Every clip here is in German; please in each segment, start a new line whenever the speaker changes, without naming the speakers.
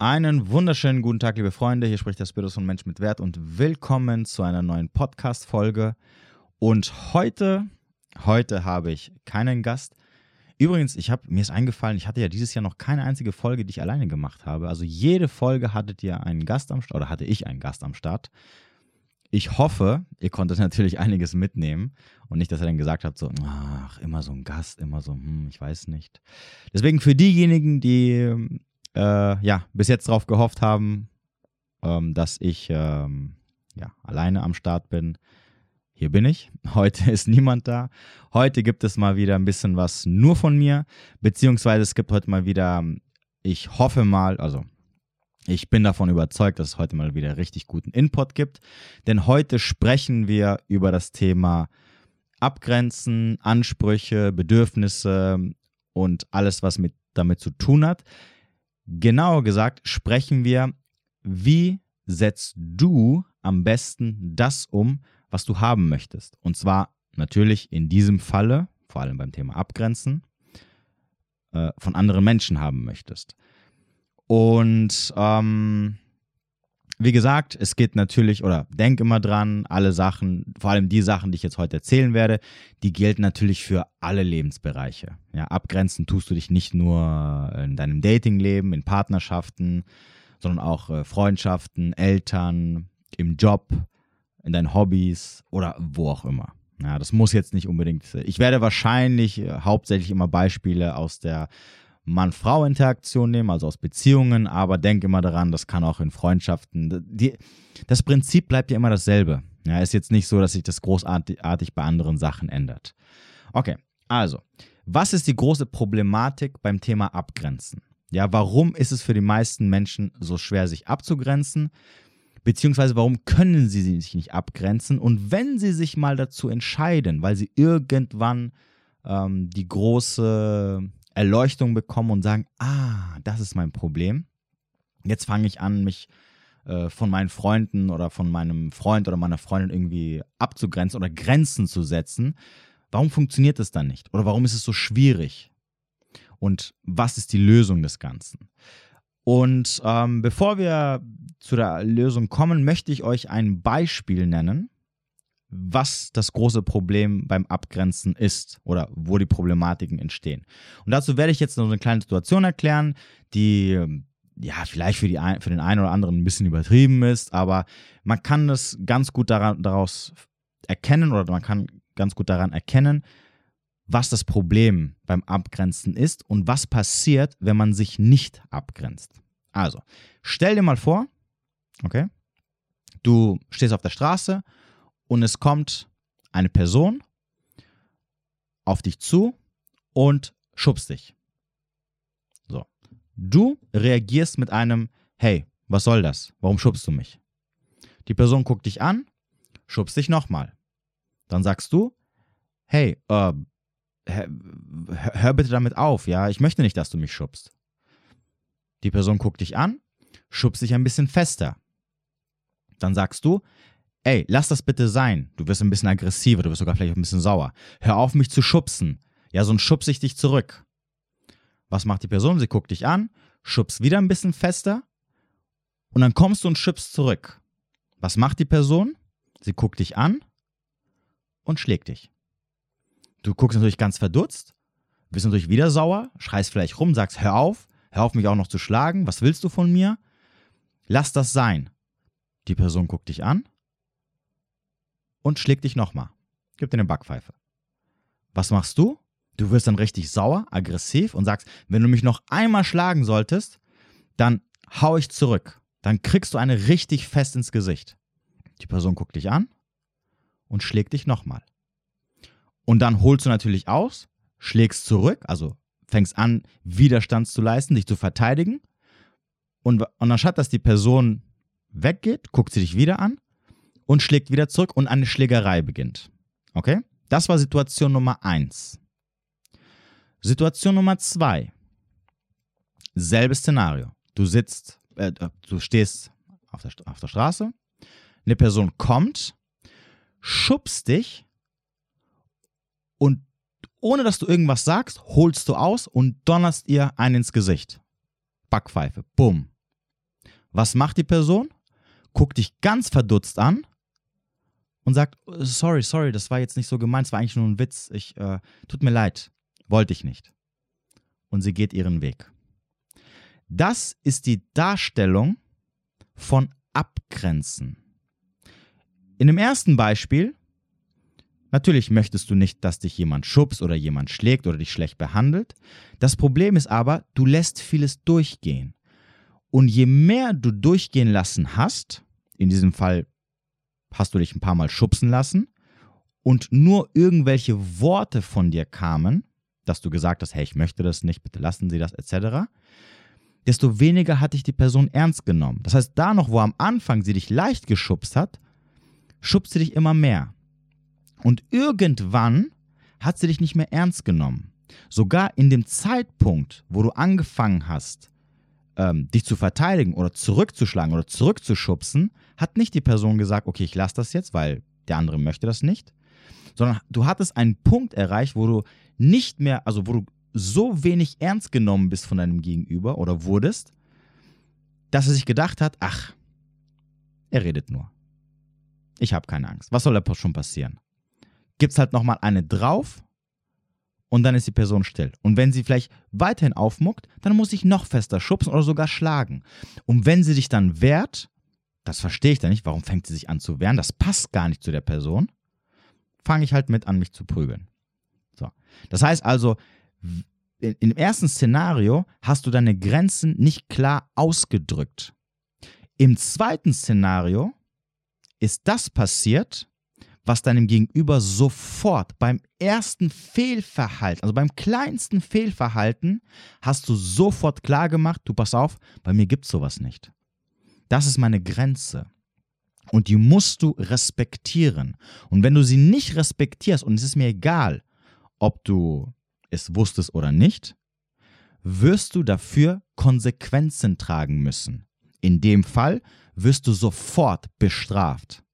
Einen wunderschönen guten Tag, liebe Freunde. Hier spricht der Spiritus von Mensch mit Wert und willkommen zu einer neuen Podcast-Folge. Und heute, heute habe ich keinen Gast. Übrigens, ich habe mir ist eingefallen, ich hatte ja dieses Jahr noch keine einzige Folge, die ich alleine gemacht habe. Also jede Folge hattet ihr einen Gast am Start oder hatte ich einen Gast am Start. Ich hoffe, ihr konntet natürlich einiges mitnehmen und nicht, dass ihr dann gesagt habt, so, ach, immer so ein Gast, immer so, hm, ich weiß nicht. Deswegen für diejenigen, die äh, ja, bis jetzt darauf gehofft haben, ähm, dass ich ähm, ja, alleine am Start bin. Hier bin ich. Heute ist niemand da. Heute gibt es mal wieder ein bisschen was nur von mir, beziehungsweise es gibt heute mal wieder, ich hoffe mal, also ich bin davon überzeugt, dass es heute mal wieder richtig guten Input gibt, denn heute sprechen wir über das Thema Abgrenzen, Ansprüche, Bedürfnisse und alles, was mit damit zu tun hat. Genauer gesagt sprechen wir, wie setzt du am besten das um, was du haben möchtest. Und zwar natürlich in diesem Falle, vor allem beim Thema Abgrenzen, äh, von anderen Menschen haben möchtest. Und ähm, wie gesagt, es geht natürlich, oder denk immer dran, alle Sachen, vor allem die Sachen, die ich jetzt heute erzählen werde, die gelten natürlich für alle Lebensbereiche. Ja, abgrenzen tust du dich nicht nur in deinem Datingleben, in Partnerschaften, sondern auch äh, Freundschaften, Eltern, im Job, in deinen Hobbys oder wo auch immer. Ja, das muss jetzt nicht unbedingt. Ich werde wahrscheinlich äh, hauptsächlich immer Beispiele aus der Mann-Frau-Interaktion nehmen, also aus Beziehungen, aber denk immer daran, das kann auch in Freundschaften. Die, das Prinzip bleibt ja immer dasselbe. Ja, ist jetzt nicht so, dass sich das großartig bei anderen Sachen ändert. Okay, also, was ist die große Problematik beim Thema Abgrenzen? Ja, warum ist es für die meisten Menschen so schwer, sich abzugrenzen? Beziehungsweise warum können sie sich nicht abgrenzen? Und wenn sie sich mal dazu entscheiden, weil sie irgendwann ähm, die große Erleuchtung bekommen und sagen, ah, das ist mein Problem. Jetzt fange ich an, mich äh, von meinen Freunden oder von meinem Freund oder meiner Freundin irgendwie abzugrenzen oder Grenzen zu setzen. Warum funktioniert das dann nicht? Oder warum ist es so schwierig? Und was ist die Lösung des Ganzen? Und ähm, bevor wir zu der Lösung kommen, möchte ich euch ein Beispiel nennen, was das große Problem beim Abgrenzen ist oder wo die Problematiken entstehen. Und dazu werde ich jetzt noch eine kleine Situation erklären, die ja vielleicht für, die ein, für den einen oder anderen ein bisschen übertrieben ist, aber man kann das ganz gut daran, daraus erkennen oder man kann ganz gut daran erkennen, was das Problem beim Abgrenzen ist und was passiert, wenn man sich nicht abgrenzt. Also, stell dir mal vor, okay, du stehst auf der Straße und es kommt eine Person auf dich zu und schubst dich. So. Du reagierst mit einem Hey, was soll das? Warum schubst du mich? Die Person guckt dich an, schubst dich nochmal. Dann sagst du, hey, äh, hör, hör bitte damit auf, ja, ich möchte nicht, dass du mich schubst. Die Person guckt dich an, schubst dich ein bisschen fester. Dann sagst du, ey, lass das bitte sein. Du wirst ein bisschen aggressiver, du wirst sogar vielleicht ein bisschen sauer. Hör auf, mich zu schubsen. Ja, so ein schubs ich dich zurück. Was macht die Person? Sie guckt dich an, schubst wieder ein bisschen fester und dann kommst du und schubst zurück. Was macht die Person? Sie guckt dich an und schlägt dich. Du guckst natürlich ganz verdutzt, bist natürlich wieder sauer, schreist vielleicht rum, sagst, hör auf, hör auf mich auch noch zu schlagen, was willst du von mir? Lass das sein. Die Person guckt dich an und schlägt dich nochmal. Gib dir eine Backpfeife. Was machst du? Du wirst dann richtig sauer, aggressiv und sagst, wenn du mich noch einmal schlagen solltest, dann hau ich zurück. Dann kriegst du eine richtig fest ins Gesicht. Die Person guckt dich an und schlägt dich nochmal. Und dann holst du natürlich aus, schlägst zurück, also fängst an, Widerstand zu leisten, dich zu verteidigen. Und, und anstatt dass die Person weggeht, guckt sie dich wieder an und schlägt wieder zurück und eine Schlägerei beginnt. Okay? Das war Situation Nummer 1. Situation Nummer 2. Selbes Szenario. Du sitzt, äh, du stehst auf der, auf der Straße, eine Person kommt, schubst dich und ohne dass du irgendwas sagst, holst du aus und donnerst ihr einen ins Gesicht. Backpfeife. Bumm. Was macht die Person? Guckt dich ganz verdutzt an und sagt, sorry, sorry, das war jetzt nicht so gemeint, es war eigentlich nur ein Witz. Ich, äh, tut mir leid, wollte ich nicht. Und sie geht ihren Weg. Das ist die Darstellung von Abgrenzen. In dem ersten Beispiel, natürlich möchtest du nicht, dass dich jemand schubst oder jemand schlägt oder dich schlecht behandelt. Das Problem ist aber, du lässt vieles durchgehen. Und je mehr du durchgehen lassen hast, in diesem Fall hast du dich ein paar Mal schubsen lassen und nur irgendwelche Worte von dir kamen, dass du gesagt hast, hey, ich möchte das nicht, bitte lassen Sie das, etc., desto weniger hat dich die Person ernst genommen. Das heißt, da noch, wo am Anfang sie dich leicht geschubst hat, schubst sie dich immer mehr. Und irgendwann hat sie dich nicht mehr ernst genommen. Sogar in dem Zeitpunkt, wo du angefangen hast, ähm, dich zu verteidigen oder zurückzuschlagen oder zurückzuschubsen, hat nicht die Person gesagt, okay, ich lasse das jetzt, weil der andere möchte das nicht, sondern du hattest einen Punkt erreicht, wo du nicht mehr, also wo du so wenig ernst genommen bist von deinem Gegenüber oder wurdest, dass er sich gedacht hat, ach, er redet nur. Ich habe keine Angst. Was soll da schon passieren? Gibt es halt nochmal eine drauf und dann ist die Person still. Und wenn sie vielleicht weiterhin aufmuckt, dann muss ich noch fester schubsen oder sogar schlagen. Und wenn sie sich dann wehrt, das verstehe ich dann nicht, warum fängt sie sich an zu wehren? Das passt gar nicht zu der Person. Fange ich halt mit an, mich zu prügeln. So. Das heißt also, im ersten Szenario hast du deine Grenzen nicht klar ausgedrückt. Im zweiten Szenario ist das passiert, was deinem Gegenüber sofort beim ersten Fehlverhalten, also beim kleinsten Fehlverhalten, hast du sofort klar gemacht, du pass auf, bei mir gibt es sowas nicht. Das ist meine Grenze. Und die musst du respektieren. Und wenn du sie nicht respektierst, und es ist mir egal, ob du es wusstest oder nicht, wirst du dafür Konsequenzen tragen müssen. In dem Fall wirst du sofort bestraft.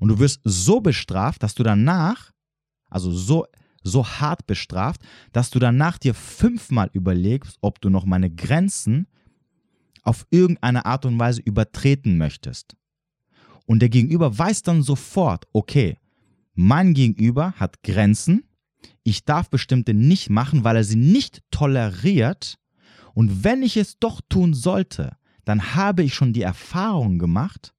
Und du wirst so bestraft, dass du danach, also so, so hart bestraft, dass du danach dir fünfmal überlegst, ob du noch meine Grenzen auf irgendeine Art und Weise übertreten möchtest. Und der Gegenüber weiß dann sofort, okay, mein Gegenüber hat Grenzen, ich darf bestimmte nicht machen, weil er sie nicht toleriert. Und wenn ich es doch tun sollte, dann habe ich schon die Erfahrung gemacht,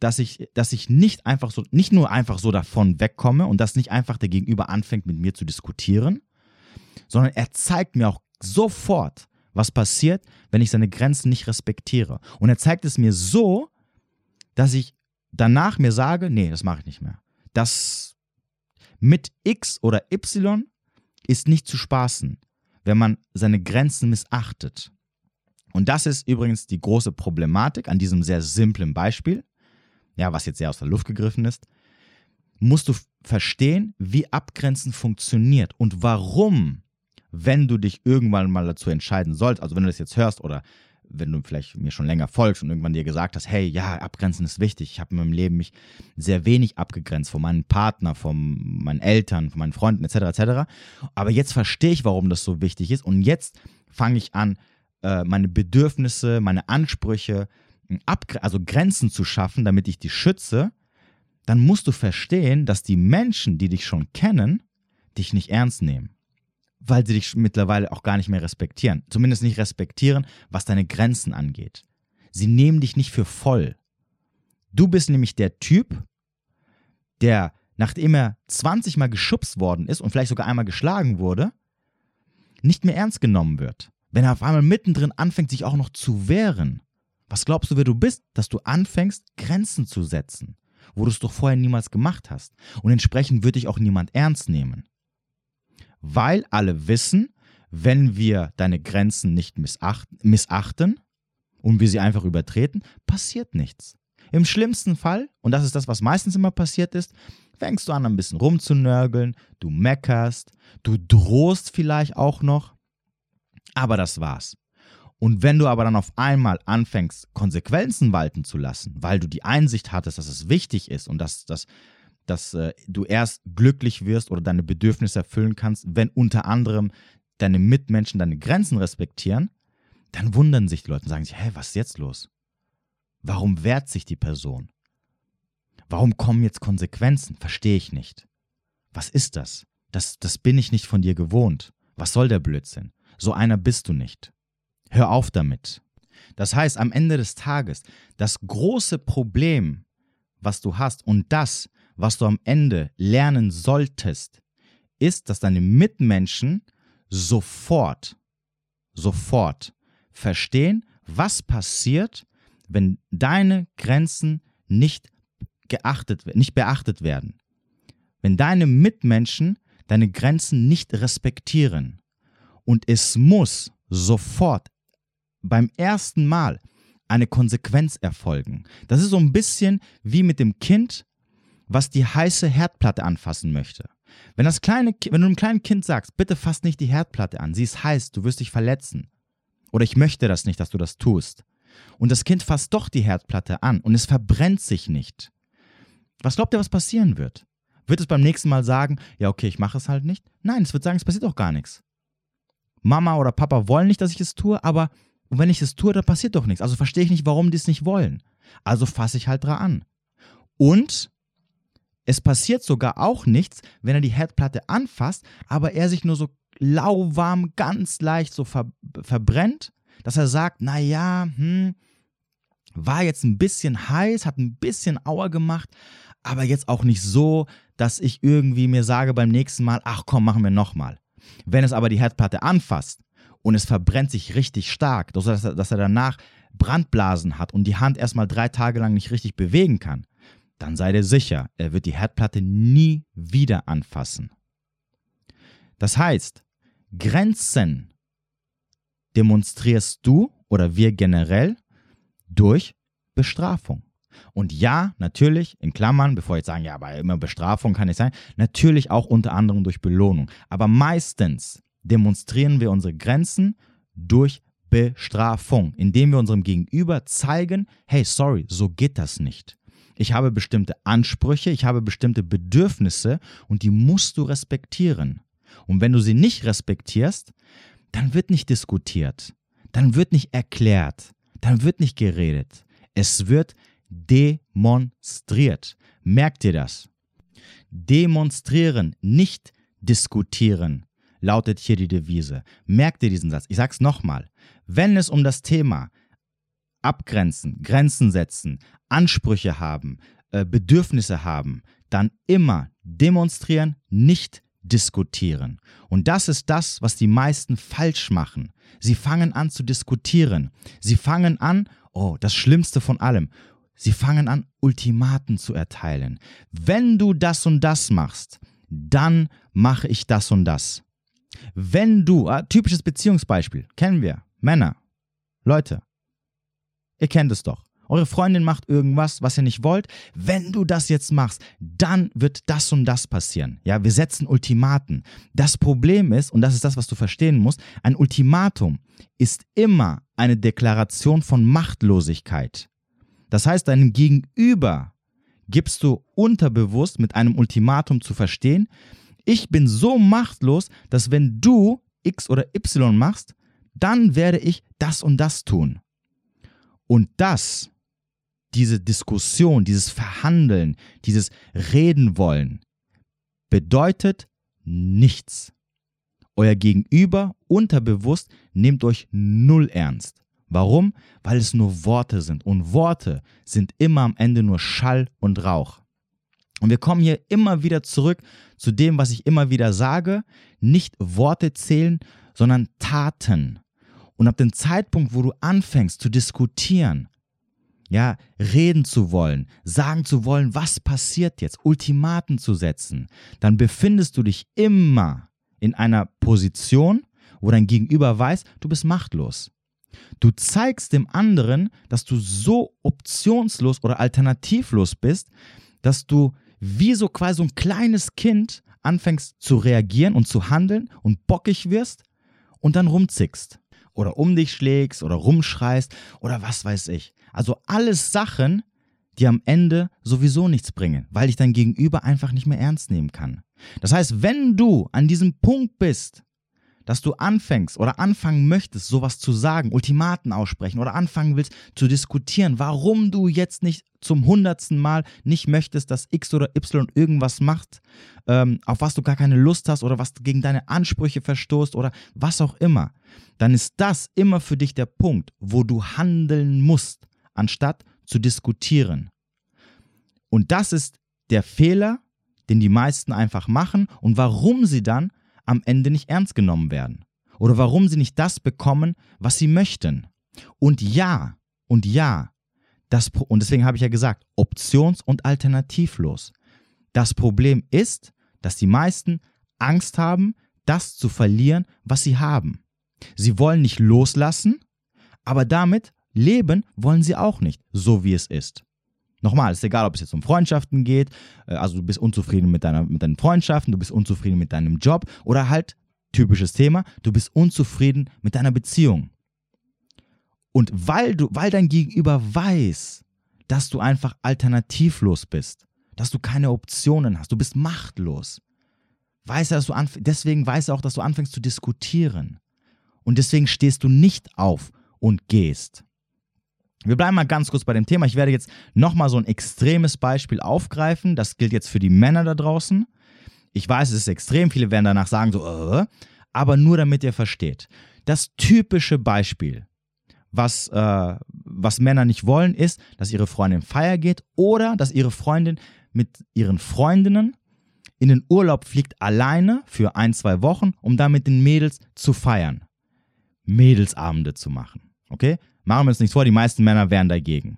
dass ich, dass ich nicht einfach so, nicht nur einfach so davon wegkomme und dass nicht einfach der Gegenüber anfängt, mit mir zu diskutieren, sondern er zeigt mir auch sofort, was passiert, wenn ich seine Grenzen nicht respektiere. Und er zeigt es mir so, dass ich danach mir sage, nee, das mache ich nicht mehr. Das mit X oder Y ist nicht zu spaßen, wenn man seine Grenzen missachtet. Und das ist übrigens die große Problematik an diesem sehr simplen Beispiel, ja, was jetzt sehr aus der Luft gegriffen ist, musst du verstehen, wie Abgrenzen funktioniert und warum, wenn du dich irgendwann mal dazu entscheiden sollst, also wenn du das jetzt hörst oder wenn du vielleicht mir schon länger folgst und irgendwann dir gesagt hast, hey, ja, abgrenzen ist wichtig. Ich habe in meinem Leben mich sehr wenig abgegrenzt von meinem Partner, von meinen Eltern, von meinen Freunden etc. etc. Aber jetzt verstehe ich, warum das so wichtig ist und jetzt fange ich an, äh, meine Bedürfnisse, meine Ansprüche, also Grenzen zu schaffen, damit ich die schütze, dann musst du verstehen, dass die Menschen, die dich schon kennen, dich nicht ernst nehmen. Weil sie dich mittlerweile auch gar nicht mehr respektieren. Zumindest nicht respektieren, was deine Grenzen angeht. Sie nehmen dich nicht für voll. Du bist nämlich der Typ, der, nachdem er 20 Mal geschubst worden ist und vielleicht sogar einmal geschlagen wurde, nicht mehr ernst genommen wird. Wenn er auf einmal mittendrin anfängt, sich auch noch zu wehren, was glaubst du, wer du bist, dass du anfängst, Grenzen zu setzen, wo du es doch vorher niemals gemacht hast? Und entsprechend wird dich auch niemand ernst nehmen. Weil alle wissen, wenn wir deine Grenzen nicht missachten und wir sie einfach übertreten, passiert nichts. Im schlimmsten Fall, und das ist das, was meistens immer passiert ist, fängst du an, ein bisschen rumzunörgeln, du meckerst, du drohst vielleicht auch noch, aber das war's. Und wenn du aber dann auf einmal anfängst, Konsequenzen walten zu lassen, weil du die Einsicht hattest, dass es wichtig ist und dass, dass, dass äh, du erst glücklich wirst oder deine Bedürfnisse erfüllen kannst, wenn unter anderem deine Mitmenschen deine Grenzen respektieren, dann wundern sich die Leute und sagen sich, hä, was ist jetzt los? Warum wehrt sich die Person? Warum kommen jetzt Konsequenzen? Verstehe ich nicht. Was ist das? das? Das bin ich nicht von dir gewohnt. Was soll der Blödsinn? So einer bist du nicht. Hör auf damit. Das heißt, am Ende des Tages, das große Problem, was du hast und das, was du am Ende lernen solltest, ist, dass deine Mitmenschen sofort, sofort verstehen, was passiert, wenn deine Grenzen nicht geachtet, nicht beachtet werden. Wenn deine Mitmenschen deine Grenzen nicht respektieren. Und es muss sofort beim ersten Mal eine Konsequenz erfolgen. Das ist so ein bisschen wie mit dem Kind, was die heiße Herdplatte anfassen möchte. Wenn, das kleine, wenn du einem kleinen Kind sagst, bitte fass nicht die Herdplatte an, sie ist heiß, du wirst dich verletzen. Oder ich möchte das nicht, dass du das tust. Und das Kind fasst doch die Herdplatte an und es verbrennt sich nicht. Was glaubt ihr, was passieren wird? Wird es beim nächsten Mal sagen, ja, okay, ich mache es halt nicht? Nein, es wird sagen, es passiert doch gar nichts. Mama oder Papa wollen nicht, dass ich es tue, aber wenn ich es tue, dann passiert doch nichts. Also verstehe ich nicht, warum die es nicht wollen. Also fasse ich halt dran an. Und es passiert sogar auch nichts, wenn er die Herdplatte anfasst, aber er sich nur so lauwarm, ganz leicht so ver verbrennt, dass er sagt, naja, hm, war jetzt ein bisschen heiß, hat ein bisschen Auer gemacht, aber jetzt auch nicht so, dass ich irgendwie mir sage beim nächsten Mal, ach komm, machen wir nochmal. Wenn es aber die Herdplatte anfasst und es verbrennt sich richtig stark, dass er, dass er danach Brandblasen hat und die Hand erstmal drei Tage lang nicht richtig bewegen kann, dann sei dir sicher, er wird die Herdplatte nie wieder anfassen. Das heißt, Grenzen demonstrierst du oder wir generell durch Bestrafung. Und ja, natürlich, in Klammern, bevor ich jetzt sagen, ja, aber immer Bestrafung kann nicht sein, natürlich auch unter anderem durch Belohnung. Aber meistens demonstrieren wir unsere Grenzen durch Bestrafung, indem wir unserem Gegenüber zeigen, hey, sorry, so geht das nicht. Ich habe bestimmte Ansprüche, ich habe bestimmte Bedürfnisse und die musst du respektieren. Und wenn du sie nicht respektierst, dann wird nicht diskutiert, dann wird nicht erklärt, dann wird nicht geredet. Es wird demonstriert. Merkt ihr das? Demonstrieren, nicht diskutieren, lautet hier die Devise. Merkt ihr diesen Satz? Ich sage es nochmal. Wenn es um das Thema Abgrenzen, Grenzen setzen, Ansprüche haben, äh, Bedürfnisse haben, dann immer demonstrieren, nicht diskutieren. Und das ist das, was die meisten falsch machen. Sie fangen an zu diskutieren. Sie fangen an, oh, das Schlimmste von allem, Sie fangen an, Ultimaten zu erteilen. Wenn du das und das machst, dann mache ich das und das. Wenn du, ah, typisches Beziehungsbeispiel, kennen wir, Männer, Leute, ihr kennt es doch. Eure Freundin macht irgendwas, was ihr nicht wollt. Wenn du das jetzt machst, dann wird das und das passieren. Ja, wir setzen Ultimaten. Das Problem ist, und das ist das, was du verstehen musst, ein Ultimatum ist immer eine Deklaration von Machtlosigkeit. Das heißt, deinem Gegenüber gibst du unterbewusst mit einem Ultimatum zu verstehen, ich bin so machtlos, dass wenn du X oder Y machst, dann werde ich das und das tun. Und das, diese Diskussion, dieses Verhandeln, dieses Reden wollen, bedeutet nichts. Euer Gegenüber unterbewusst nehmt euch null ernst. Warum? Weil es nur Worte sind. Und Worte sind immer am Ende nur Schall und Rauch. Und wir kommen hier immer wieder zurück zu dem, was ich immer wieder sage. Nicht Worte zählen, sondern Taten. Und ab dem Zeitpunkt, wo du anfängst zu diskutieren, ja, reden zu wollen, sagen zu wollen, was passiert jetzt, Ultimaten zu setzen, dann befindest du dich immer in einer Position, wo dein Gegenüber weiß, du bist machtlos. Du zeigst dem anderen, dass du so optionslos oder alternativlos bist, dass du wie so quasi so ein kleines Kind anfängst zu reagieren und zu handeln und bockig wirst und dann rumzickst oder um dich schlägst oder rumschreist oder was weiß ich. Also alles Sachen, die am Ende sowieso nichts bringen, weil ich dein Gegenüber einfach nicht mehr ernst nehmen kann. Das heißt, wenn du an diesem Punkt bist, dass du anfängst oder anfangen möchtest, sowas zu sagen, Ultimaten aussprechen oder anfangen willst zu diskutieren, warum du jetzt nicht zum hundertsten Mal nicht möchtest, dass X oder Y irgendwas macht, ähm, auf was du gar keine Lust hast oder was gegen deine Ansprüche verstoßt oder was auch immer, dann ist das immer für dich der Punkt, wo du handeln musst, anstatt zu diskutieren. Und das ist der Fehler, den die meisten einfach machen und warum sie dann am Ende nicht ernst genommen werden. Oder warum sie nicht das bekommen, was sie möchten. Und ja, und ja, das, und deswegen habe ich ja gesagt, options- und alternativlos. Das Problem ist, dass die meisten Angst haben, das zu verlieren, was sie haben. Sie wollen nicht loslassen, aber damit leben wollen sie auch nicht, so wie es ist. Nochmal, ist egal, ob es jetzt um Freundschaften geht, äh, also du bist unzufrieden mit, deiner, mit deinen Freundschaften, du bist unzufrieden mit deinem Job oder halt, typisches Thema, du bist unzufrieden mit deiner Beziehung. Und weil du, weil dein Gegenüber weiß, dass du einfach alternativlos bist, dass du keine Optionen hast, du bist machtlos, weiß er, dass du deswegen weiß er auch, dass du anfängst zu diskutieren. Und deswegen stehst du nicht auf und gehst. Wir bleiben mal ganz kurz bei dem Thema. Ich werde jetzt nochmal so ein extremes Beispiel aufgreifen. Das gilt jetzt für die Männer da draußen. Ich weiß, es ist extrem. Viele werden danach sagen, so, äh, aber nur damit ihr versteht. Das typische Beispiel, was, äh, was Männer nicht wollen, ist, dass ihre Freundin feier geht oder dass ihre Freundin mit ihren Freundinnen in den Urlaub fliegt alleine für ein, zwei Wochen, um dann mit den Mädels zu feiern. Mädelsabende zu machen. Okay? Machen wir uns nichts vor, die meisten Männer wären dagegen.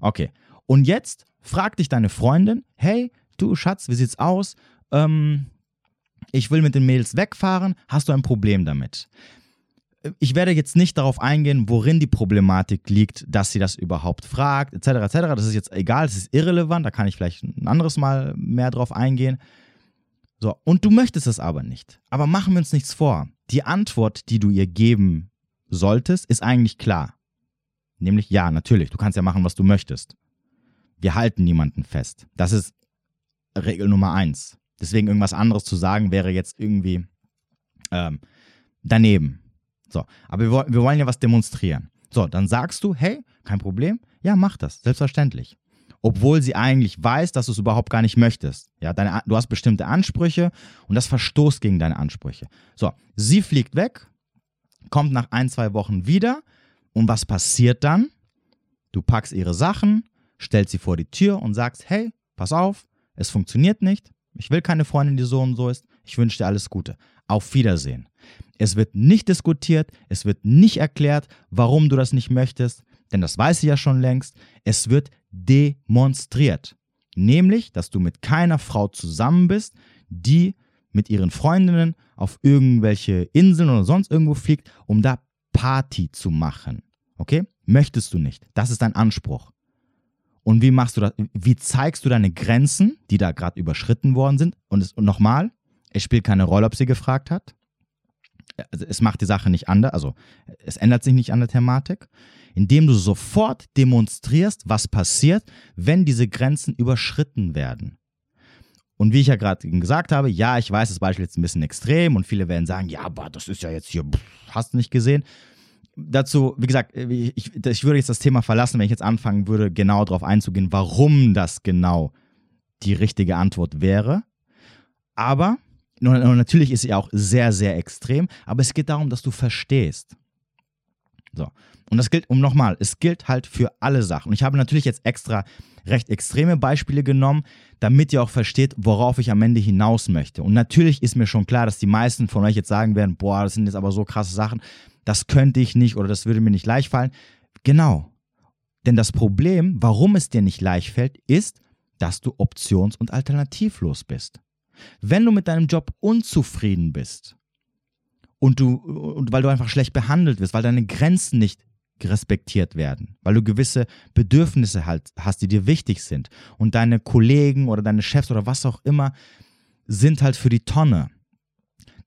Okay. Und jetzt fragt dich deine Freundin, hey, du Schatz, wie sieht's aus? Ähm, ich will mit den Mädels wegfahren, hast du ein Problem damit? Ich werde jetzt nicht darauf eingehen, worin die Problematik liegt, dass sie das überhaupt fragt, etc., etc. Das ist jetzt egal, das ist irrelevant, da kann ich vielleicht ein anderes Mal mehr drauf eingehen. So, und du möchtest es aber nicht. Aber machen wir uns nichts vor. Die Antwort, die du ihr geben solltest, ist eigentlich klar. Nämlich ja, natürlich, du kannst ja machen, was du möchtest. Wir halten niemanden fest. Das ist Regel Nummer eins. Deswegen irgendwas anderes zu sagen, wäre jetzt irgendwie ähm, daneben. So, aber wir, wir wollen ja was demonstrieren. So, dann sagst du, hey, kein Problem, ja, mach das, selbstverständlich. Obwohl sie eigentlich weiß, dass du es überhaupt gar nicht möchtest. Ja, deine, du hast bestimmte Ansprüche und das verstoßt gegen deine Ansprüche. So, sie fliegt weg, kommt nach ein, zwei Wochen wieder und was passiert dann? Du packst ihre Sachen, stellst sie vor die Tür und sagst, hey, pass auf, es funktioniert nicht, ich will keine Freundin, die so und so ist, ich wünsche dir alles Gute. Auf Wiedersehen. Es wird nicht diskutiert, es wird nicht erklärt, warum du das nicht möchtest, denn das weiß sie ja schon längst. Es wird demonstriert. Nämlich, dass du mit keiner Frau zusammen bist, die mit ihren Freundinnen auf irgendwelche Inseln oder sonst irgendwo fliegt, um da Party zu machen. Okay? Möchtest du nicht. Das ist dein Anspruch. Und wie machst du das? Wie zeigst du deine Grenzen, die da gerade überschritten worden sind? Und, und nochmal, es spielt keine Rolle, ob sie gefragt hat. Also es macht die Sache nicht anders, also es ändert sich nicht an der Thematik, indem du sofort demonstrierst, was passiert, wenn diese Grenzen überschritten werden. Und wie ich ja gerade gesagt habe, ja, ich weiß, das Beispiel ist ein bisschen extrem und viele werden sagen, ja, aber das ist ja jetzt hier, hast du nicht gesehen. Dazu, wie gesagt, ich, ich würde jetzt das Thema verlassen, wenn ich jetzt anfangen würde, genau darauf einzugehen, warum das genau die richtige Antwort wäre. Aber, natürlich ist sie auch sehr, sehr extrem, aber es geht darum, dass du verstehst. So. Und das gilt, um nochmal, es gilt halt für alle Sachen. Und ich habe natürlich jetzt extra recht extreme Beispiele genommen, damit ihr auch versteht, worauf ich am Ende hinaus möchte. Und natürlich ist mir schon klar, dass die meisten von euch jetzt sagen werden, boah, das sind jetzt aber so krasse Sachen, das könnte ich nicht oder das würde mir nicht leicht fallen. Genau. Denn das Problem, warum es dir nicht leicht fällt, ist, dass du options- und alternativlos bist. Wenn du mit deinem Job unzufrieden bist und du und weil du einfach schlecht behandelt wirst, weil deine Grenzen nicht respektiert werden, weil du gewisse Bedürfnisse halt hast, die dir wichtig sind. Und deine Kollegen oder deine Chefs oder was auch immer sind halt für die Tonne.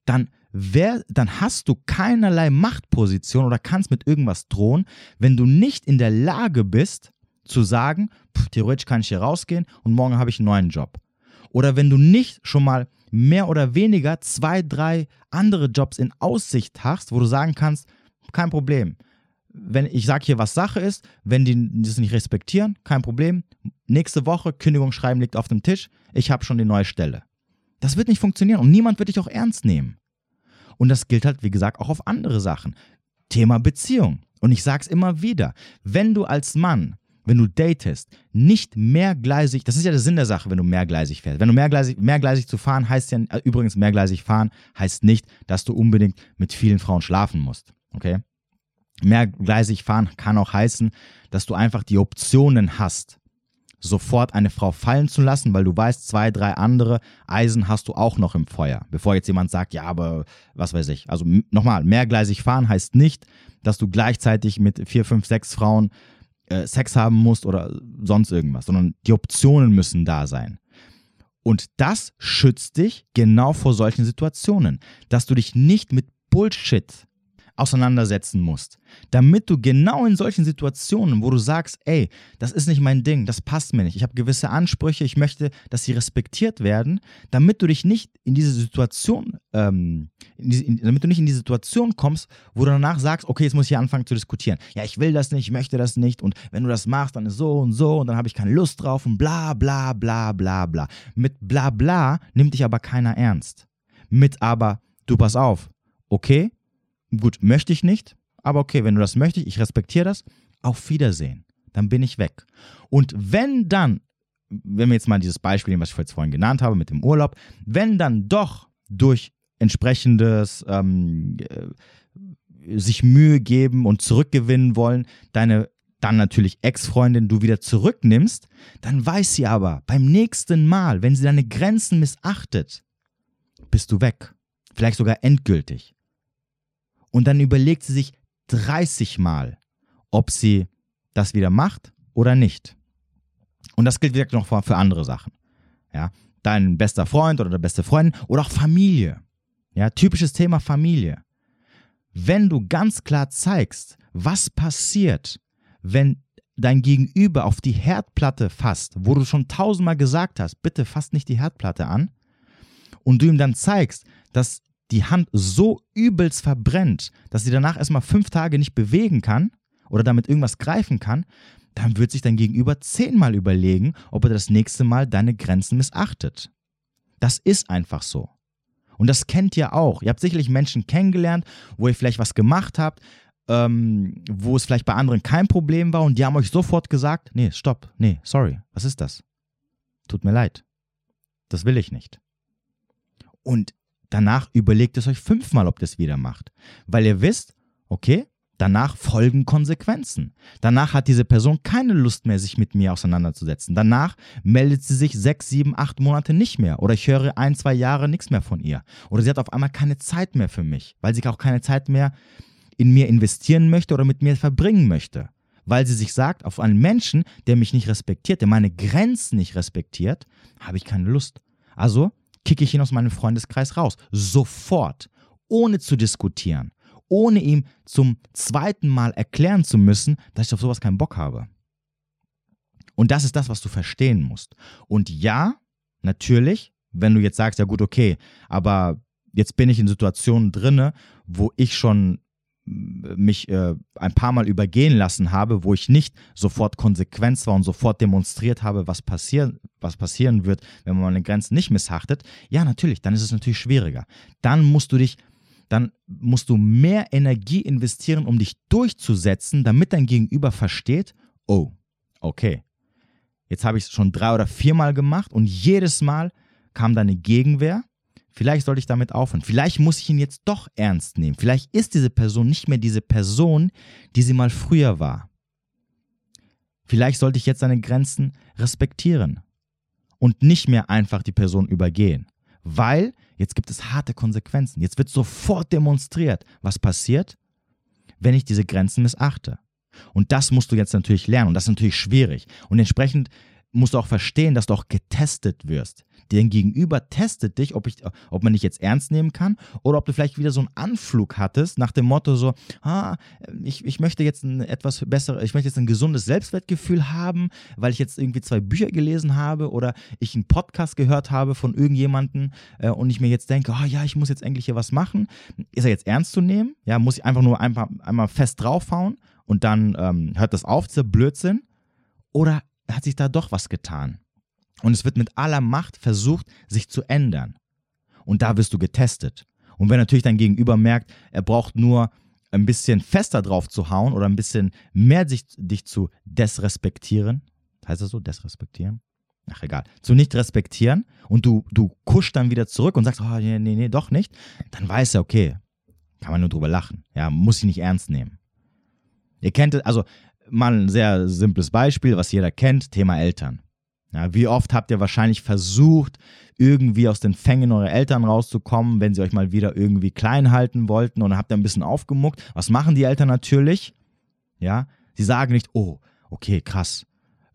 Dann, wer, dann hast du keinerlei Machtposition oder kannst mit irgendwas drohen, wenn du nicht in der Lage bist zu sagen, pff, theoretisch kann ich hier rausgehen und morgen habe ich einen neuen Job. Oder wenn du nicht schon mal mehr oder weniger zwei, drei andere Jobs in Aussicht hast, wo du sagen kannst, kein Problem. Wenn ich sage hier, was Sache ist, wenn die das nicht respektieren, kein Problem. Nächste Woche Kündigungsschreiben liegt auf dem Tisch, ich habe schon die neue Stelle. Das wird nicht funktionieren und niemand wird dich auch ernst nehmen. Und das gilt halt, wie gesagt, auch auf andere Sachen. Thema Beziehung. Und ich sage es immer wieder, wenn du als Mann wenn du datest, nicht mehrgleisig, das ist ja der Sinn der Sache, wenn du mehrgleisig fährst. Wenn du mehrgleisig, mehrgleisig zu fahren heißt ja, äh, übrigens mehrgleisig fahren heißt nicht, dass du unbedingt mit vielen Frauen schlafen musst. Okay? Mehrgleisig fahren kann auch heißen, dass du einfach die Optionen hast, sofort eine Frau fallen zu lassen, weil du weißt, zwei, drei andere Eisen hast du auch noch im Feuer. Bevor jetzt jemand sagt, ja, aber was weiß ich. Also nochmal, mehrgleisig fahren heißt nicht, dass du gleichzeitig mit vier, fünf, sechs Frauen äh, Sex haben musst oder sonst irgendwas, sondern die Optionen müssen da sein. Und das schützt dich genau vor solchen Situationen, dass du dich nicht mit Bullshit auseinandersetzen musst, damit du genau in solchen Situationen, wo du sagst, ey, das ist nicht mein Ding, das passt mir nicht, ich habe gewisse Ansprüche, ich möchte, dass sie respektiert werden, damit du dich nicht in diese Situation, ähm, in diese, in, damit du nicht in die Situation kommst, wo du danach sagst, okay, jetzt muss ich hier anfangen zu diskutieren. Ja, ich will das nicht, ich möchte das nicht und wenn du das machst, dann ist so und so und dann habe ich keine Lust drauf und bla bla bla bla bla. Mit bla bla nimmt dich aber keiner ernst. Mit aber, du pass auf, okay, Gut, möchte ich nicht, aber okay, wenn du das möchtest, ich respektiere das. Auf Wiedersehen. Dann bin ich weg. Und wenn dann, wenn wir jetzt mal dieses Beispiel nehmen, was ich vorhin genannt habe mit dem Urlaub, wenn dann doch durch entsprechendes ähm, äh, sich Mühe geben und zurückgewinnen wollen, deine dann natürlich Ex-Freundin du wieder zurücknimmst, dann weiß sie aber beim nächsten Mal, wenn sie deine Grenzen missachtet, bist du weg. Vielleicht sogar endgültig. Und dann überlegt sie sich 30 Mal, ob sie das wieder macht oder nicht. Und das gilt wirklich noch für andere Sachen. Ja, dein bester Freund oder der beste Freundin oder auch Familie. Ja, typisches Thema Familie. Wenn du ganz klar zeigst, was passiert, wenn dein Gegenüber auf die Herdplatte fasst, wo du schon tausendmal gesagt hast, bitte fasst nicht die Herdplatte an, und du ihm dann zeigst, dass die Hand so übelst verbrennt, dass sie danach erstmal fünf Tage nicht bewegen kann oder damit irgendwas greifen kann, dann wird sich dein Gegenüber zehnmal überlegen, ob er das nächste Mal deine Grenzen missachtet. Das ist einfach so. Und das kennt ihr auch. Ihr habt sicherlich Menschen kennengelernt, wo ihr vielleicht was gemacht habt, ähm, wo es vielleicht bei anderen kein Problem war und die haben euch sofort gesagt, nee, stopp, nee, sorry, was ist das? Tut mir leid. Das will ich nicht. Und Danach überlegt es euch fünfmal, ob ihr es wieder macht. Weil ihr wisst, okay, danach folgen Konsequenzen. Danach hat diese Person keine Lust mehr, sich mit mir auseinanderzusetzen. Danach meldet sie sich sechs, sieben, acht Monate nicht mehr. Oder ich höre ein, zwei Jahre nichts mehr von ihr. Oder sie hat auf einmal keine Zeit mehr für mich, weil sie auch keine Zeit mehr in mir investieren möchte oder mit mir verbringen möchte. Weil sie sich sagt, auf einen Menschen, der mich nicht respektiert, der meine Grenzen nicht respektiert, habe ich keine Lust. Also kicke ich ihn aus meinem Freundeskreis raus. Sofort. Ohne zu diskutieren. Ohne ihm zum zweiten Mal erklären zu müssen, dass ich auf sowas keinen Bock habe. Und das ist das, was du verstehen musst. Und ja, natürlich, wenn du jetzt sagst, ja gut, okay, aber jetzt bin ich in Situationen drinne, wo ich schon mich äh, ein paar Mal übergehen lassen habe, wo ich nicht sofort Konsequenz war und sofort demonstriert habe, was, passieren, was passieren wird, wenn man meine Grenzen nicht missachtet, ja, natürlich, dann ist es natürlich schwieriger. Dann musst du dich, dann musst du mehr Energie investieren, um dich durchzusetzen, damit dein Gegenüber versteht, oh, okay, jetzt habe ich es schon drei oder viermal gemacht und jedes Mal kam deine Gegenwehr Vielleicht sollte ich damit aufhören. Vielleicht muss ich ihn jetzt doch ernst nehmen. Vielleicht ist diese Person nicht mehr diese Person, die sie mal früher war. Vielleicht sollte ich jetzt seine Grenzen respektieren und nicht mehr einfach die Person übergehen. Weil jetzt gibt es harte Konsequenzen. Jetzt wird sofort demonstriert, was passiert, wenn ich diese Grenzen missachte. Und das musst du jetzt natürlich lernen und das ist natürlich schwierig. Und entsprechend musst du auch verstehen, dass du auch getestet wirst. Dein Gegenüber testet dich, ob, ich, ob man dich jetzt ernst nehmen kann oder ob du vielleicht wieder so einen Anflug hattest nach dem Motto so, ah, ich, ich möchte jetzt ein etwas besseres, ich möchte jetzt ein gesundes Selbstwertgefühl haben, weil ich jetzt irgendwie zwei Bücher gelesen habe oder ich einen Podcast gehört habe von irgendjemandem äh, und ich mir jetzt denke, oh ja, ich muss jetzt endlich hier was machen. Ist er jetzt ernst zu nehmen? Ja, muss ich einfach nur einfach, einmal fest draufhauen und dann ähm, hört das auf, dieser Blödsinn? Oder hat sich da doch was getan. Und es wird mit aller Macht versucht, sich zu ändern. Und da wirst du getestet. Und wenn natürlich dein Gegenüber merkt, er braucht nur ein bisschen fester drauf zu hauen oder ein bisschen mehr sich, dich zu desrespektieren, heißt das so, desrespektieren? Ach egal, zu nicht respektieren und du, du kuschst dann wieder zurück und sagst, oh nee, nee, nee, doch nicht, dann weiß er, okay, kann man nur drüber lachen, ja, muss ich nicht ernst nehmen. Ihr kennt es, also mal ein sehr simples Beispiel, was jeder kennt, Thema Eltern. Ja, wie oft habt ihr wahrscheinlich versucht, irgendwie aus den Fängen eurer Eltern rauszukommen, wenn sie euch mal wieder irgendwie klein halten wollten und habt ihr ein bisschen aufgemuckt. Was machen die Eltern natürlich? Ja, sie sagen nicht, oh, okay, krass,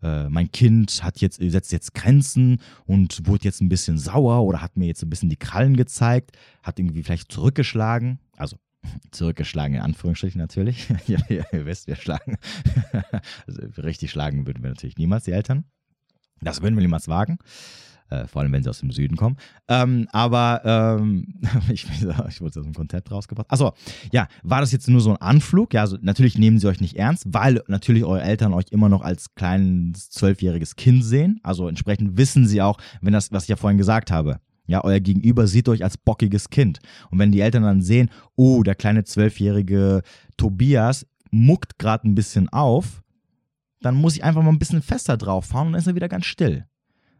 äh, mein Kind hat jetzt, setzt jetzt Grenzen und wurde jetzt ein bisschen sauer oder hat mir jetzt ein bisschen die Krallen gezeigt, hat irgendwie vielleicht zurückgeschlagen. Also Zurückgeschlagen, in Anführungsstrichen natürlich. ja, ihr wisst, wir schlagen. also richtig schlagen würden wir natürlich niemals, die Eltern. Das würden wir niemals wagen. Äh, vor allem, wenn sie aus dem Süden kommen. Ähm, aber ähm, ich, ich wurde aus dem Konzept rausgebracht. Achso, ja, war das jetzt nur so ein Anflug? Ja, also natürlich nehmen sie euch nicht ernst, weil natürlich eure Eltern euch immer noch als kleines zwölfjähriges Kind sehen. Also entsprechend wissen sie auch, wenn das, was ich ja vorhin gesagt habe, ja, euer Gegenüber sieht euch als bockiges Kind. Und wenn die Eltern dann sehen, oh, der kleine zwölfjährige Tobias muckt gerade ein bisschen auf, dann muss ich einfach mal ein bisschen fester draufhauen und dann ist er wieder ganz still.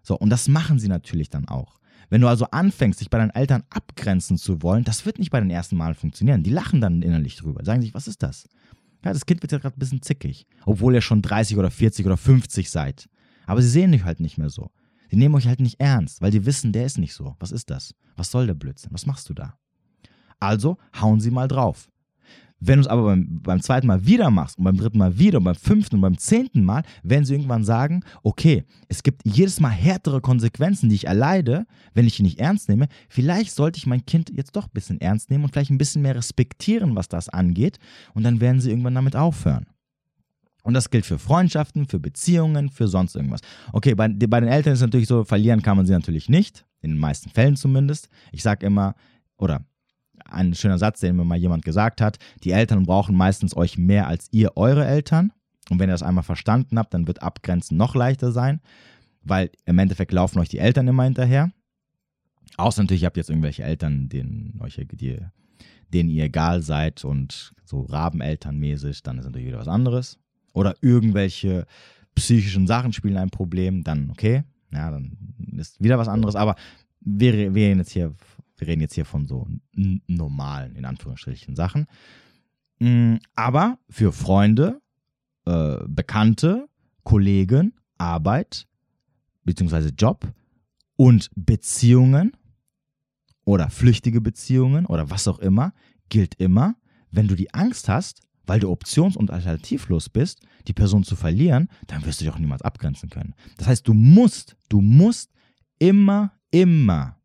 So, und das machen sie natürlich dann auch. Wenn du also anfängst, dich bei deinen Eltern abgrenzen zu wollen, das wird nicht bei den ersten Malen funktionieren. Die lachen dann innerlich drüber, sagen sich, was ist das? Ja, das Kind wird ja gerade ein bisschen zickig, obwohl ihr schon 30 oder 40 oder 50 seid. Aber sie sehen dich halt nicht mehr so. Die nehmen euch halt nicht ernst, weil die wissen, der ist nicht so. Was ist das? Was soll der Blödsinn? Was machst du da? Also hauen sie mal drauf. Wenn du es aber beim, beim zweiten Mal wieder machst und beim dritten Mal wieder und beim fünften und beim zehnten Mal, werden sie irgendwann sagen, okay, es gibt jedes Mal härtere Konsequenzen, die ich erleide, wenn ich ihn nicht ernst nehme. Vielleicht sollte ich mein Kind jetzt doch ein bisschen ernst nehmen und vielleicht ein bisschen mehr respektieren, was das angeht. Und dann werden sie irgendwann damit aufhören. Und das gilt für Freundschaften, für Beziehungen, für sonst irgendwas. Okay, bei, bei den Eltern ist natürlich so, verlieren kann man sie natürlich nicht, in den meisten Fällen zumindest. Ich sage immer, oder ein schöner Satz, den mir mal jemand gesagt hat, die Eltern brauchen meistens euch mehr als ihr eure Eltern. Und wenn ihr das einmal verstanden habt, dann wird Abgrenzen noch leichter sein, weil im Endeffekt laufen euch die Eltern immer hinterher. Außer natürlich, ihr habt jetzt irgendwelche Eltern, denen, euch, die, denen ihr egal seid und so Rabenelternmäßig, dann ist natürlich wieder was anderes oder irgendwelche psychischen Sachen spielen ein Problem, dann okay, ja, dann ist wieder was anderes. Aber wir, wir, reden, jetzt hier, wir reden jetzt hier von so normalen, in Anführungsstrichen, Sachen. Mm, aber für Freunde, äh, Bekannte, Kollegen, Arbeit, beziehungsweise Job und Beziehungen oder flüchtige Beziehungen oder was auch immer, gilt immer, wenn du die Angst hast, weil du options- und alternativlos bist, die Person zu verlieren, dann wirst du dich auch niemals abgrenzen können. Das heißt, du musst, du musst immer, immer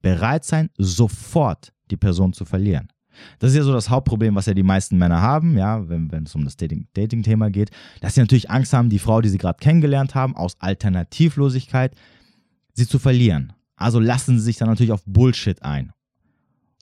bereit sein, sofort die Person zu verlieren. Das ist ja so das Hauptproblem, was ja die meisten Männer haben, ja, wenn, wenn es um das Dating-Thema Dating geht, dass sie natürlich Angst haben, die Frau, die sie gerade kennengelernt haben, aus Alternativlosigkeit, sie zu verlieren. Also lassen sie sich dann natürlich auf Bullshit ein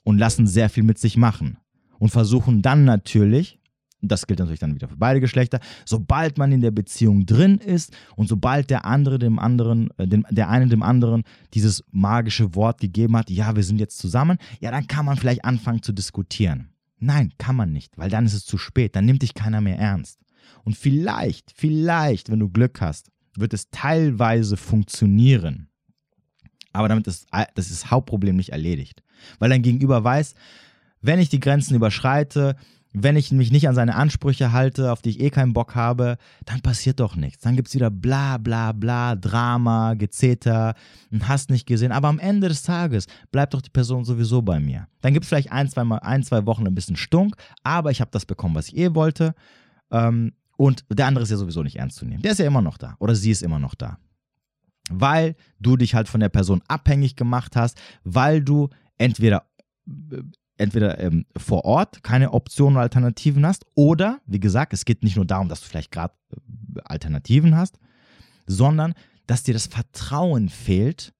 und lassen sehr viel mit sich machen und versuchen dann natürlich, das gilt natürlich dann wieder für beide Geschlechter, sobald man in der Beziehung drin ist und sobald der andere dem anderen, äh, dem, der eine dem anderen dieses magische Wort gegeben hat, ja, wir sind jetzt zusammen, ja, dann kann man vielleicht anfangen zu diskutieren. Nein, kann man nicht, weil dann ist es zu spät, dann nimmt dich keiner mehr ernst. Und vielleicht, vielleicht, wenn du Glück hast, wird es teilweise funktionieren. Aber damit ist ist das Hauptproblem nicht erledigt. Weil dein Gegenüber weiß, wenn ich die Grenzen überschreite, wenn ich mich nicht an seine Ansprüche halte, auf die ich eh keinen Bock habe, dann passiert doch nichts. Dann gibt es wieder bla bla bla, Drama, Gezeter, hast nicht gesehen. Aber am Ende des Tages bleibt doch die Person sowieso bei mir. Dann gibt es vielleicht ein zwei, Mal, ein, zwei Wochen ein bisschen Stunk, aber ich habe das bekommen, was ich eh wollte. Ähm, Und der andere ist ja sowieso nicht ernst zu nehmen. Der ist ja immer noch da oder sie ist immer noch da. Weil du dich halt von der Person abhängig gemacht hast, weil du entweder äh, entweder ähm, vor Ort keine Optionen oder Alternativen hast oder, wie gesagt, es geht nicht nur darum, dass du vielleicht gerade äh, Alternativen hast, sondern dass dir das Vertrauen fehlt,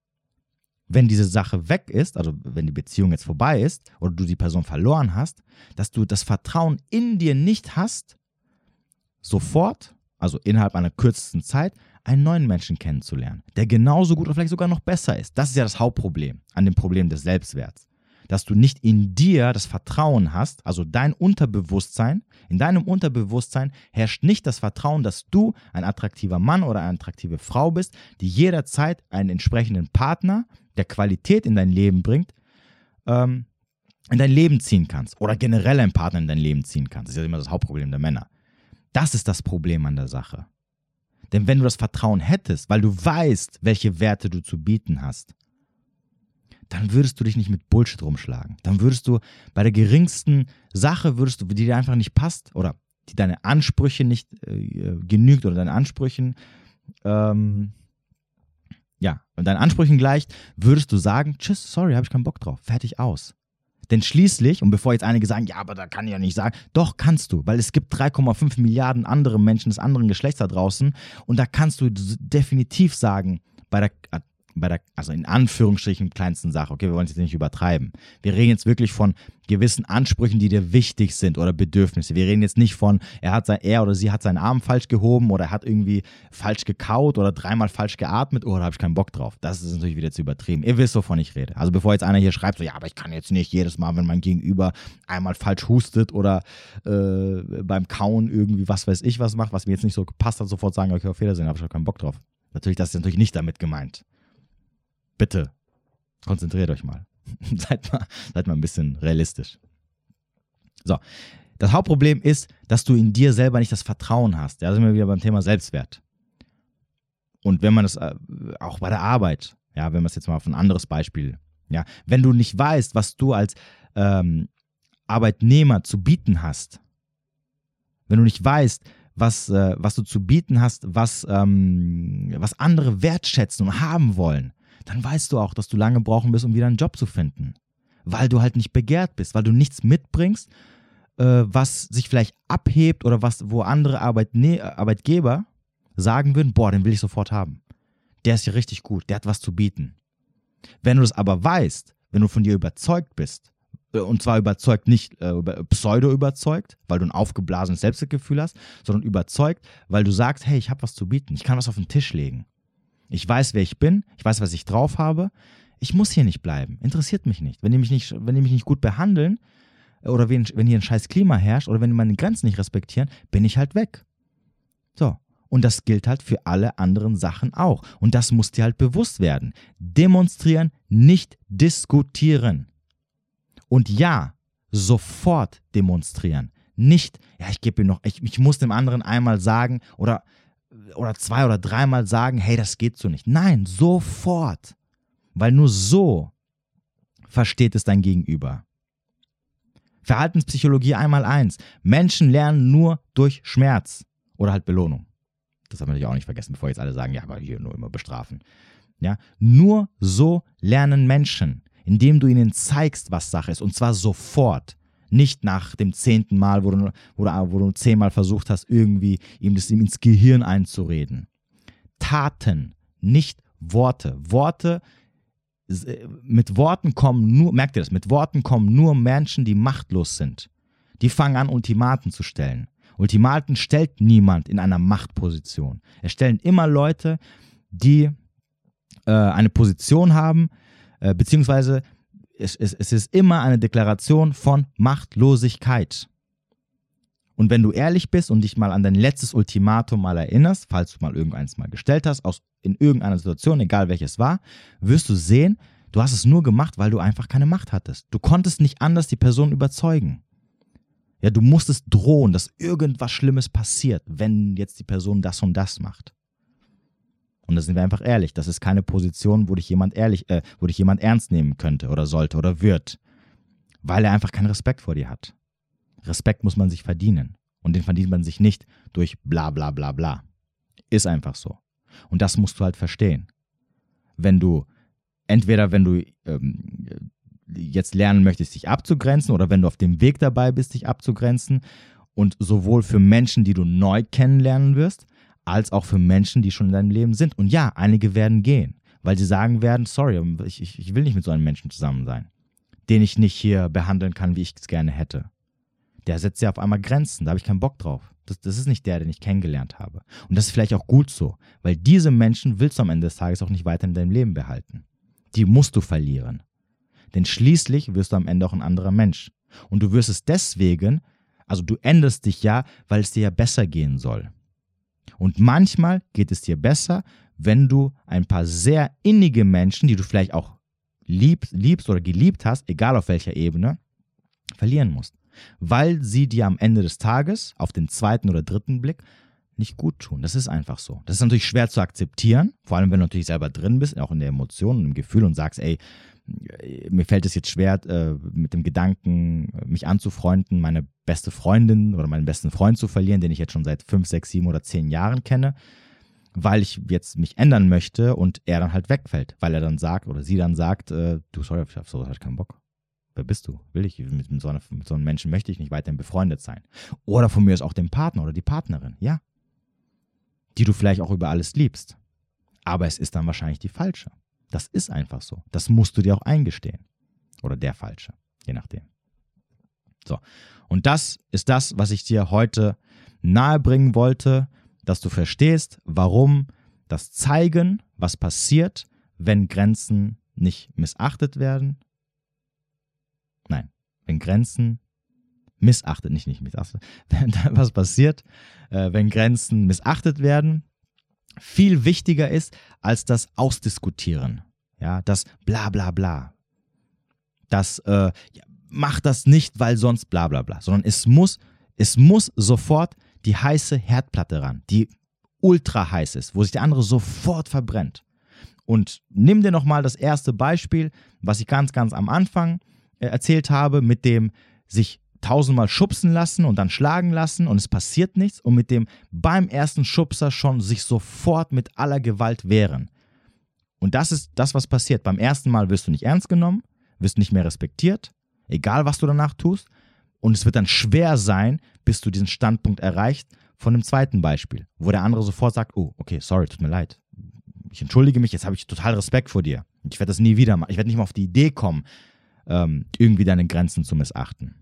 wenn diese Sache weg ist, also wenn die Beziehung jetzt vorbei ist oder du die Person verloren hast, dass du das Vertrauen in dir nicht hast, sofort, also innerhalb einer kürzesten Zeit, einen neuen Menschen kennenzulernen, der genauso gut oder vielleicht sogar noch besser ist. Das ist ja das Hauptproblem an dem Problem des Selbstwerts. Dass du nicht in dir das Vertrauen hast, also dein Unterbewusstsein, in deinem Unterbewusstsein herrscht nicht das Vertrauen, dass du ein attraktiver Mann oder eine attraktive Frau bist, die jederzeit einen entsprechenden Partner, der Qualität in dein Leben bringt, ähm, in dein Leben ziehen kannst. Oder generell einen Partner in dein Leben ziehen kannst. Das ist ja immer das Hauptproblem der Männer. Das ist das Problem an der Sache. Denn wenn du das Vertrauen hättest, weil du weißt, welche Werte du zu bieten hast, dann würdest du dich nicht mit Bullshit rumschlagen. Dann würdest du bei der geringsten Sache, würdest du, die dir einfach nicht passt oder die deine Ansprüche nicht äh, genügt oder deine Ansprüchen, ähm, ja, und deinen Ansprüchen gleicht, würdest du sagen, tschüss, sorry, habe ich keinen Bock drauf, fertig aus. Denn schließlich, und bevor jetzt einige sagen, ja, aber da kann ich ja nicht sagen, doch kannst du, weil es gibt 3,5 Milliarden andere Menschen des anderen Geschlechts da draußen und da kannst du definitiv sagen, bei der bei der, also in Anführungsstrichen kleinsten Sache, okay, wir wollen es jetzt nicht übertreiben. Wir reden jetzt wirklich von gewissen Ansprüchen, die dir wichtig sind oder Bedürfnisse. Wir reden jetzt nicht von, er hat sein, er oder sie hat seinen Arm falsch gehoben oder er hat irgendwie falsch gekaut oder dreimal falsch geatmet, oh, da habe ich keinen Bock drauf. Das ist natürlich wieder zu übertrieben. Ihr wisst, wovon ich rede. Also bevor jetzt einer hier schreibt, so, ja, aber ich kann jetzt nicht jedes Mal, wenn mein Gegenüber einmal falsch hustet oder äh, beim Kauen irgendwie was weiß ich was macht, was mir jetzt nicht so gepasst hat, sofort sagen, okay, auf Wiedersehen, habe ich auch keinen Bock drauf. Natürlich, das ist natürlich nicht damit gemeint. Bitte, konzentriert euch mal. seid, mal seid mal ein bisschen realistisch. So, das Hauptproblem ist, dass du in dir selber nicht das Vertrauen hast. Da sind wir wieder beim Thema Selbstwert. Und wenn man das äh, auch bei der Arbeit, ja, wenn man es jetzt mal auf ein anderes Beispiel, ja, wenn du nicht weißt, was du als ähm, Arbeitnehmer zu bieten hast, wenn du nicht weißt, was, äh, was du zu bieten hast, was, ähm, was andere wertschätzen und haben wollen, dann weißt du auch, dass du lange brauchen wirst, um wieder einen Job zu finden. Weil du halt nicht begehrt bist, weil du nichts mitbringst, äh, was sich vielleicht abhebt oder was, wo andere Arbeitne Arbeitgeber sagen würden, boah, den will ich sofort haben. Der ist ja richtig gut, der hat was zu bieten. Wenn du das aber weißt, wenn du von dir überzeugt bist, äh, und zwar überzeugt nicht äh, pseudo überzeugt, weil du ein aufgeblasenes Selbstgefühl hast, sondern überzeugt, weil du sagst, hey, ich habe was zu bieten, ich kann was auf den Tisch legen. Ich weiß, wer ich bin, ich weiß, was ich drauf habe. Ich muss hier nicht bleiben. Interessiert mich nicht. Wenn die mich nicht, wenn die mich nicht gut behandeln äh, oder wenn, wenn hier ein scheiß Klima herrscht oder wenn die meine Grenzen nicht respektieren, bin ich halt weg. So. Und das gilt halt für alle anderen Sachen auch. Und das muss dir halt bewusst werden. Demonstrieren, nicht diskutieren. Und ja, sofort demonstrieren. Nicht, ja, ich gebe ihm noch, ich, ich muss dem anderen einmal sagen oder oder zwei oder dreimal sagen, hey, das geht so nicht. Nein, sofort. Weil nur so versteht es dein Gegenüber. Verhaltenspsychologie einmal eins. Menschen lernen nur durch Schmerz oder halt Belohnung. Das haben wir natürlich auch nicht vergessen, bevor jetzt alle sagen, ja, aber hier nur immer bestrafen. Ja, nur so lernen Menschen, indem du ihnen zeigst, was Sache ist und zwar sofort. Nicht nach dem zehnten Mal, wo du, wo du, wo du zehnmal versucht hast, irgendwie ihm das ihm ins Gehirn einzureden. Taten, nicht Worte. Worte, äh, mit Worten kommen nur, merkt ihr das, mit Worten kommen nur Menschen, die machtlos sind. Die fangen an, Ultimaten zu stellen. Ultimaten stellt niemand in einer Machtposition. Es stellen immer Leute, die äh, eine Position haben, äh, beziehungsweise es, es, es ist immer eine Deklaration von Machtlosigkeit. Und wenn du ehrlich bist und dich mal an dein letztes Ultimatum mal erinnerst, falls du mal irgendeins mal gestellt hast, aus, in irgendeiner Situation, egal welches war, wirst du sehen, du hast es nur gemacht, weil du einfach keine Macht hattest. Du konntest nicht anders die Person überzeugen. Ja, du musstest drohen, dass irgendwas Schlimmes passiert, wenn jetzt die Person das und das macht. Und da sind wir einfach ehrlich. Das ist keine Position, wo dich jemand ehrlich, äh, wo dich jemand ernst nehmen könnte oder sollte oder wird. Weil er einfach keinen Respekt vor dir hat. Respekt muss man sich verdienen. Und den verdient man sich nicht durch bla bla bla bla. Ist einfach so. Und das musst du halt verstehen. Wenn du, entweder wenn du ähm, jetzt lernen möchtest, dich abzugrenzen oder wenn du auf dem Weg dabei bist, dich abzugrenzen und sowohl für Menschen, die du neu kennenlernen wirst, als auch für Menschen, die schon in deinem Leben sind. Und ja, einige werden gehen, weil sie sagen werden, sorry, ich, ich, ich will nicht mit so einem Menschen zusammen sein, den ich nicht hier behandeln kann, wie ich es gerne hätte. Der setzt ja auf einmal Grenzen, da habe ich keinen Bock drauf. Das, das ist nicht der, den ich kennengelernt habe. Und das ist vielleicht auch gut so, weil diese Menschen willst du am Ende des Tages auch nicht weiter in deinem Leben behalten. Die musst du verlieren. Denn schließlich wirst du am Ende auch ein anderer Mensch. Und du wirst es deswegen, also du änderst dich ja, weil es dir ja besser gehen soll. Und manchmal geht es dir besser, wenn du ein paar sehr innige Menschen, die du vielleicht auch liebst, liebst oder geliebt hast, egal auf welcher Ebene, verlieren musst. Weil sie dir am Ende des Tages, auf den zweiten oder dritten Blick, nicht gut tun. Das ist einfach so. Das ist natürlich schwer zu akzeptieren, vor allem wenn du natürlich selber drin bist, auch in der Emotion und im Gefühl und sagst, ey, mir fällt es jetzt schwer, äh, mit dem Gedanken, mich anzufreunden, meine beste Freundin oder meinen besten Freund zu verlieren, den ich jetzt schon seit fünf, sechs, sieben oder zehn Jahren kenne, weil ich jetzt mich ändern möchte und er dann halt wegfällt, weil er dann sagt oder sie dann sagt, äh, du, sorry, ich habe sowas halt keinen Bock. Wer bist du? Will ich? Mit, mit, so einer, mit so einem Menschen möchte ich nicht weiterhin befreundet sein. Oder von mir ist auch dem Partner oder die Partnerin, ja. Die du vielleicht auch über alles liebst. Aber es ist dann wahrscheinlich die falsche. Das ist einfach so. Das musst du dir auch eingestehen. Oder der falsche, je nachdem. So. Und das ist das, was ich dir heute nahebringen wollte, dass du verstehst, warum das Zeigen, was passiert, wenn Grenzen nicht missachtet werden. Nein, wenn Grenzen missachtet, nicht nicht missachtet, was passiert, äh, wenn Grenzen missachtet werden, viel wichtiger ist als das Ausdiskutieren. Ja, das bla bla bla. Das äh, mach das nicht, weil sonst bla bla bla. Sondern es muss, es muss sofort die heiße Herdplatte ran, die ultra heiß ist, wo sich der andere sofort verbrennt. Und nimm dir nochmal das erste Beispiel, was ich ganz, ganz am Anfang äh, erzählt habe, mit dem sich tausendmal schubsen lassen und dann schlagen lassen und es passiert nichts und mit dem beim ersten Schubser schon sich sofort mit aller Gewalt wehren. Und das ist das, was passiert. Beim ersten Mal wirst du nicht ernst genommen, wirst nicht mehr respektiert, egal was du danach tust. Und es wird dann schwer sein, bis du diesen Standpunkt erreichst von dem zweiten Beispiel, wo der andere sofort sagt, oh, okay, sorry, tut mir leid. Ich entschuldige mich, jetzt habe ich total Respekt vor dir. Ich werde das nie wieder machen. Ich werde nicht mal auf die Idee kommen, ähm, irgendwie deine Grenzen zu missachten.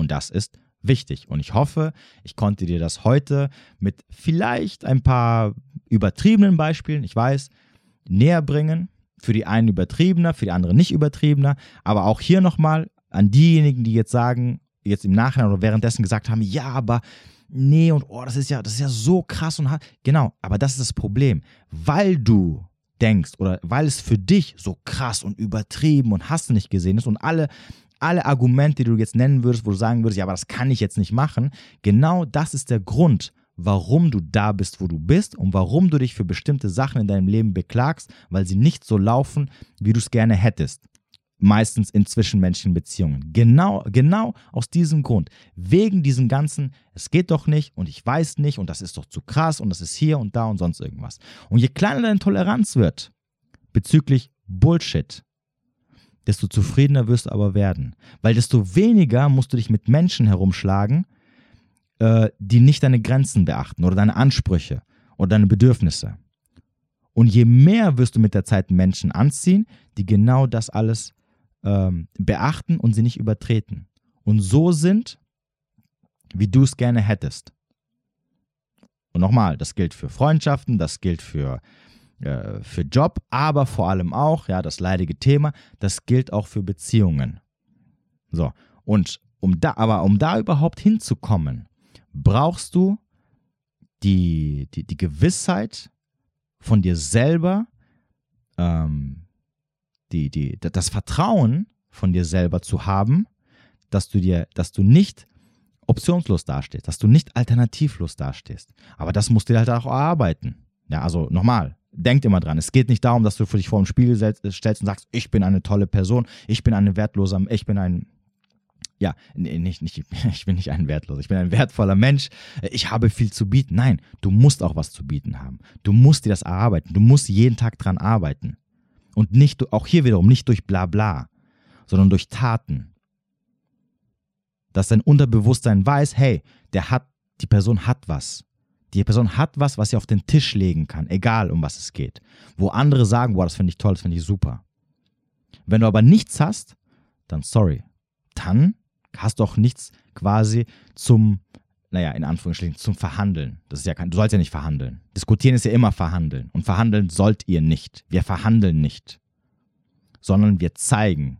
Und das ist wichtig. Und ich hoffe, ich konnte dir das heute mit vielleicht ein paar übertriebenen Beispielen, ich weiß, näher bringen. Für die einen übertriebener, für die anderen nicht übertriebener. Aber auch hier nochmal an diejenigen, die jetzt sagen, jetzt im Nachhinein oder währenddessen gesagt haben, ja, aber nee und oh, das ist ja, das ist ja so krass und hart. Genau, aber das ist das Problem. Weil du denkst oder weil es für dich so krass und übertrieben und hast du nicht gesehen ist und alle alle Argumente, die du jetzt nennen würdest, wo du sagen würdest, ja, aber das kann ich jetzt nicht machen, genau das ist der Grund, warum du da bist, wo du bist und warum du dich für bestimmte Sachen in deinem Leben beklagst, weil sie nicht so laufen, wie du es gerne hättest. Meistens in zwischenmenschlichen Beziehungen. Genau, genau aus diesem Grund. Wegen diesem ganzen, es geht doch nicht und ich weiß nicht und das ist doch zu krass und das ist hier und da und sonst irgendwas. Und je kleiner deine Toleranz wird bezüglich Bullshit, desto zufriedener wirst du aber werden. Weil desto weniger musst du dich mit Menschen herumschlagen, äh, die nicht deine Grenzen beachten oder deine Ansprüche oder deine Bedürfnisse. Und je mehr wirst du mit der Zeit Menschen anziehen, die genau das alles ähm, beachten und sie nicht übertreten. Und so sind, wie du es gerne hättest. Und nochmal, das gilt für Freundschaften, das gilt für äh, für Job, aber vor allem auch, ja, das leidige Thema, das gilt auch für Beziehungen. So, und um da, aber um da überhaupt hinzukommen, brauchst du die, die, die Gewissheit von dir selber, ähm, die, die, das Vertrauen von dir selber zu haben, dass du dir, dass du nicht optionslos dastehst, dass du nicht alternativlos dastehst. Aber das musst du halt auch erarbeiten. Ja, also nochmal, denkt immer dran, es geht nicht darum, dass du dich vor dem Spiegel stellst und sagst, ich bin eine tolle Person, ich bin eine wertlose, ich bin ein, ja, nicht, nicht, ich bin nicht ein wertloser, ich bin ein wertvoller Mensch, ich habe viel zu bieten. Nein, du musst auch was zu bieten haben. Du musst dir das erarbeiten, du musst jeden Tag dran arbeiten. Und nicht, auch hier wiederum, nicht durch Blabla, sondern durch Taten. Dass dein Unterbewusstsein weiß, hey, der hat, die Person hat was. Die Person hat was, was sie auf den Tisch legen kann, egal um was es geht. Wo andere sagen, boah, das finde ich toll, das finde ich super. Wenn du aber nichts hast, dann sorry. Dann hast du auch nichts quasi zum, naja, in Anführungsstrichen, zum Verhandeln. Das ist ja kein, du sollst ja nicht verhandeln. Diskutieren ist ja immer verhandeln. Und verhandeln sollt ihr nicht. Wir verhandeln nicht. Sondern wir zeigen.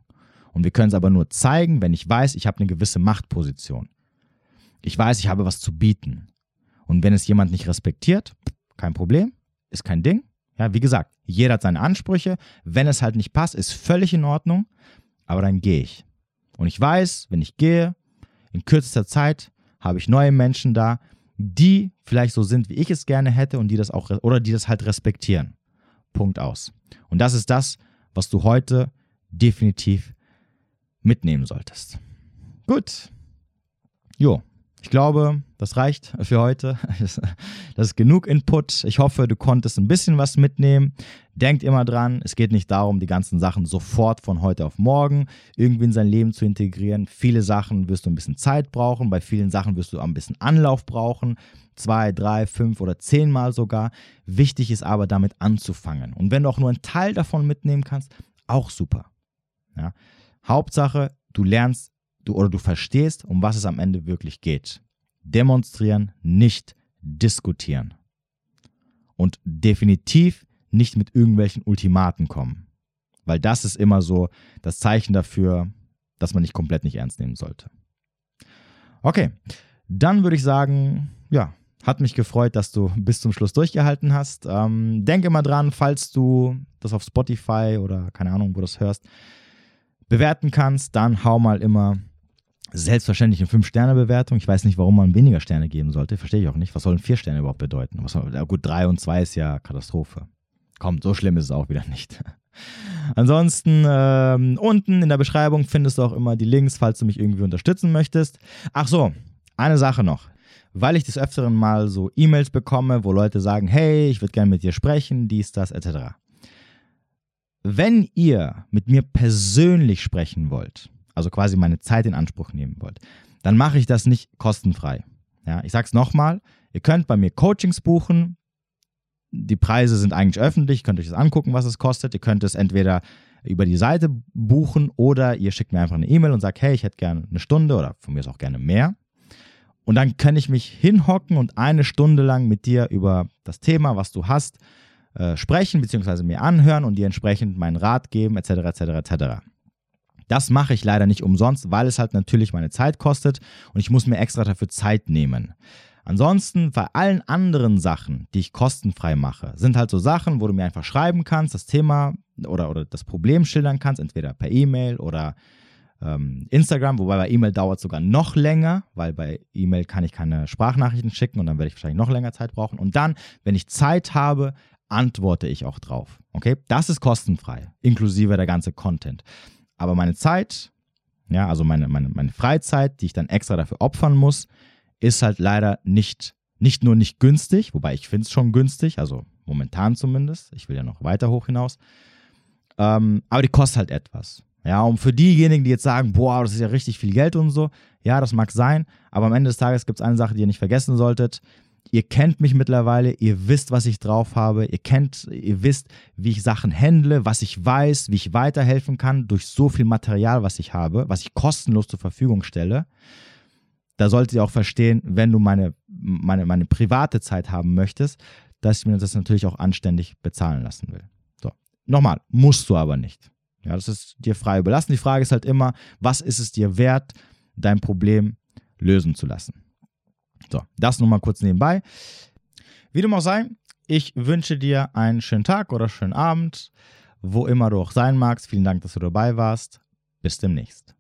Und wir können es aber nur zeigen, wenn ich weiß, ich habe eine gewisse Machtposition. Ich weiß, ich habe was zu bieten. Und wenn es jemand nicht respektiert, kein Problem, ist kein Ding. Ja, wie gesagt, jeder hat seine Ansprüche. Wenn es halt nicht passt, ist völlig in Ordnung. Aber dann gehe ich. Und ich weiß, wenn ich gehe, in kürzester Zeit habe ich neue Menschen da, die vielleicht so sind, wie ich es gerne hätte und die das auch oder die das halt respektieren. Punkt aus. Und das ist das, was du heute definitiv mitnehmen solltest. Gut. Jo, ich glaube, das reicht für heute. Das ist genug Input. Ich hoffe, du konntest ein bisschen was mitnehmen. Denkt immer dran, es geht nicht darum, die ganzen Sachen sofort von heute auf morgen irgendwie in sein Leben zu integrieren. Viele Sachen wirst du ein bisschen Zeit brauchen. Bei vielen Sachen wirst du ein bisschen Anlauf brauchen. Zwei, drei, fünf oder zehnmal sogar. Wichtig ist aber, damit anzufangen. Und wenn du auch nur einen Teil davon mitnehmen kannst, auch super. Ja? Hauptsache, du lernst du oder du verstehst, um was es am Ende wirklich geht. Demonstrieren, nicht diskutieren. Und definitiv nicht mit irgendwelchen Ultimaten kommen. Weil das ist immer so das Zeichen dafür, dass man nicht komplett nicht ernst nehmen sollte. Okay, dann würde ich sagen, ja, hat mich gefreut, dass du bis zum Schluss durchgehalten hast. Ähm, denke mal dran, falls du das auf Spotify oder keine Ahnung, wo du das hörst, bewerten kannst, dann hau mal immer selbstverständlich eine 5-Sterne-Bewertung. Ich weiß nicht, warum man weniger Sterne geben sollte. Verstehe ich auch nicht. Was sollen 4 Sterne überhaupt bedeuten? Was gut, 3 und 2 ist ja Katastrophe. Komm, so schlimm ist es auch wieder nicht. Ansonsten ähm, unten in der Beschreibung findest du auch immer die Links, falls du mich irgendwie unterstützen möchtest. Ach so, eine Sache noch. Weil ich des Öfteren mal so E-Mails bekomme, wo Leute sagen, hey, ich würde gerne mit dir sprechen, dies, das, etc. Wenn ihr mit mir persönlich sprechen wollt, also quasi meine Zeit in Anspruch nehmen wollt, dann mache ich das nicht kostenfrei. Ja, ich sage es nochmal, ihr könnt bei mir Coachings buchen. Die Preise sind eigentlich öffentlich, könnt euch das angucken, was es kostet. Ihr könnt es entweder über die Seite buchen oder ihr schickt mir einfach eine E-Mail und sagt, hey, ich hätte gerne eine Stunde oder von mir ist auch gerne mehr. Und dann kann ich mich hinhocken und eine Stunde lang mit dir über das Thema, was du hast, äh, sprechen, beziehungsweise mir anhören und dir entsprechend meinen Rat geben, etc., etc., etc. Das mache ich leider nicht umsonst, weil es halt natürlich meine Zeit kostet und ich muss mir extra dafür Zeit nehmen. Ansonsten bei allen anderen Sachen, die ich kostenfrei mache, sind halt so Sachen, wo du mir einfach schreiben kannst, das Thema oder, oder das Problem schildern kannst, entweder per E-Mail oder ähm, Instagram, wobei bei E-Mail dauert es sogar noch länger, weil bei E-Mail kann ich keine Sprachnachrichten schicken und dann werde ich wahrscheinlich noch länger Zeit brauchen. Und dann, wenn ich Zeit habe, antworte ich auch drauf. Okay, das ist kostenfrei, inklusive der ganze Content. Aber meine Zeit, ja, also meine, meine, meine Freizeit, die ich dann extra dafür opfern muss, ist halt leider nicht, nicht nur nicht günstig, wobei ich finde es schon günstig, also momentan zumindest. Ich will ja noch weiter hoch hinaus. Ähm, aber die kostet halt etwas. Ja, und für diejenigen, die jetzt sagen, boah, das ist ja richtig viel Geld und so, ja, das mag sein, aber am Ende des Tages gibt es eine Sache, die ihr nicht vergessen solltet. Ihr kennt mich mittlerweile, ihr wisst, was ich drauf habe, ihr kennt, ihr wisst, wie ich Sachen handle, was ich weiß, wie ich weiterhelfen kann durch so viel Material, was ich habe, was ich kostenlos zur Verfügung stelle. Da solltet ihr auch verstehen, wenn du meine, meine, meine private Zeit haben möchtest, dass ich mir das natürlich auch anständig bezahlen lassen will. So. Nochmal, musst du aber nicht. Ja, das ist dir frei überlassen. Die Frage ist halt immer, was ist es dir wert, dein Problem lösen zu lassen? So, das nur mal kurz nebenbei. Wie dem auch sei, ich wünsche dir einen schönen Tag oder schönen Abend, wo immer du auch sein magst. Vielen Dank, dass du dabei warst. Bis demnächst.